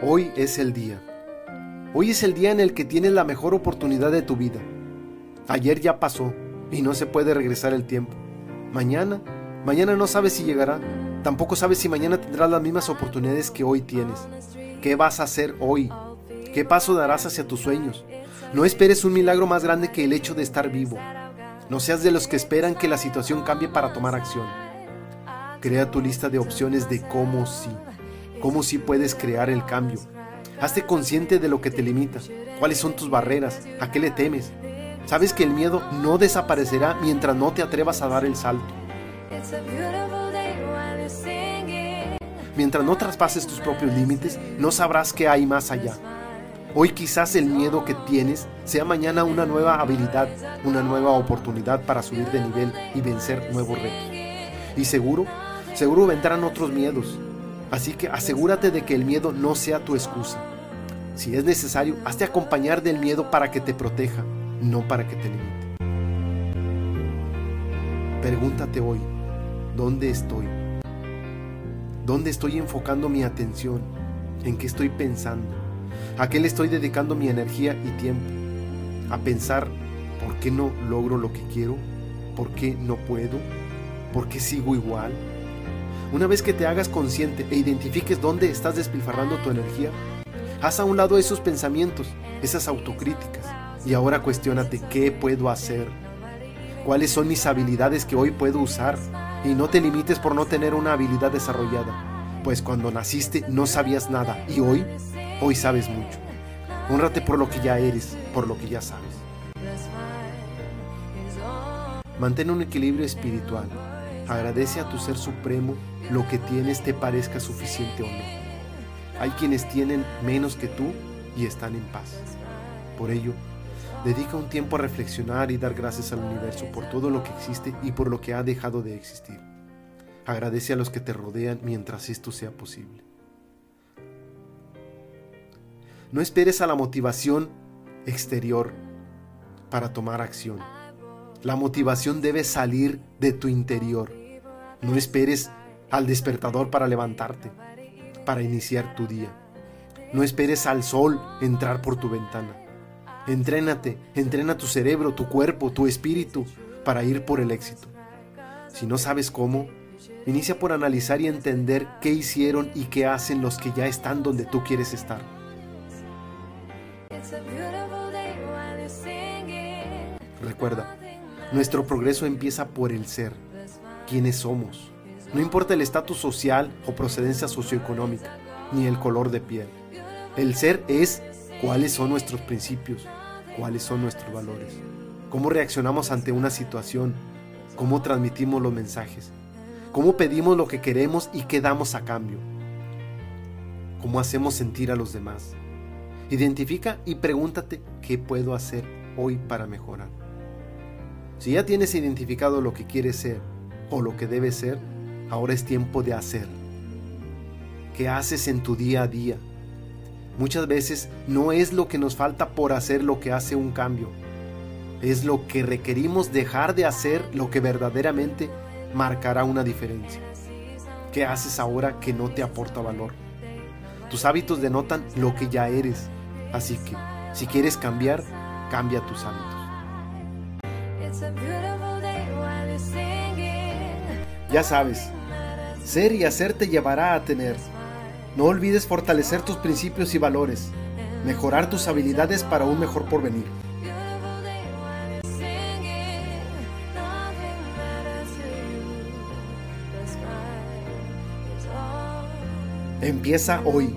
Hoy es el día. Hoy es el día en el que tienes la mejor oportunidad de tu vida. Ayer ya pasó y no se puede regresar el tiempo. Mañana, mañana no sabes si llegará. Tampoco sabes si mañana tendrás las mismas oportunidades que hoy tienes. ¿Qué vas a hacer hoy? ¿Qué paso darás hacia tus sueños? No esperes un milagro más grande que el hecho de estar vivo. No seas de los que esperan que la situación cambie para tomar acción. Crea tu lista de opciones de cómo sí cómo sí puedes crear el cambio. Hazte consciente de lo que te limita, cuáles son tus barreras, a qué le temes. Sabes que el miedo no desaparecerá mientras no te atrevas a dar el salto. Mientras no traspases tus propios límites, no sabrás qué hay más allá. Hoy quizás el miedo que tienes sea mañana una nueva habilidad, una nueva oportunidad para subir de nivel y vencer nuevos retos. Y seguro, seguro vendrán otros miedos, Así que asegúrate de que el miedo no sea tu excusa. Si es necesario, hazte acompañar del miedo para que te proteja, no para que te limite. Pregúntate hoy, ¿dónde estoy? ¿Dónde estoy enfocando mi atención? ¿En qué estoy pensando? ¿A qué le estoy dedicando mi energía y tiempo? A pensar, ¿por qué no logro lo que quiero? ¿Por qué no puedo? ¿Por qué sigo igual? Una vez que te hagas consciente e identifiques dónde estás despilfarrando tu energía, haz a un lado esos pensamientos, esas autocríticas, y ahora cuestionate qué puedo hacer, cuáles son mis habilidades que hoy puedo usar, y no te limites por no tener una habilidad desarrollada, pues cuando naciste no sabías nada y hoy, hoy sabes mucho. Honrate por lo que ya eres, por lo que ya sabes. Mantén un equilibrio espiritual Agradece a tu Ser Supremo lo que tienes te parezca suficiente o no. Hay quienes tienen menos que tú y están en paz. Por ello, dedica un tiempo a reflexionar y dar gracias al universo por todo lo que existe y por lo que ha dejado de existir. Agradece a los que te rodean mientras esto sea posible. No esperes a la motivación exterior para tomar acción. La motivación debe salir de tu interior. No esperes al despertador para levantarte, para iniciar tu día. No esperes al sol entrar por tu ventana. Entrénate, entrena tu cerebro, tu cuerpo, tu espíritu para ir por el éxito. Si no sabes cómo, inicia por analizar y entender qué hicieron y qué hacen los que ya están donde tú quieres estar. Recuerda, nuestro progreso empieza por el ser quiénes somos. No importa el estatus social o procedencia socioeconómica, ni el color de piel. El ser es cuáles son nuestros principios, cuáles son nuestros valores, cómo reaccionamos ante una situación, cómo transmitimos los mensajes, cómo pedimos lo que queremos y qué damos a cambio, cómo hacemos sentir a los demás. Identifica y pregúntate qué puedo hacer hoy para mejorar. Si ya tienes identificado lo que quieres ser o lo que debe ser, ahora es tiempo de hacer. ¿Qué haces en tu día a día? Muchas veces no es lo que nos falta por hacer lo que hace un cambio. Es lo que requerimos dejar de hacer lo que verdaderamente marcará una diferencia. ¿Qué haces ahora que no te aporta valor? Tus hábitos denotan lo que ya eres. Así que, si quieres cambiar, cambia tus hábitos. Ya sabes, ser y hacer te llevará a tener. No olvides fortalecer tus principios y valores, mejorar tus habilidades para un mejor porvenir. Empieza hoy.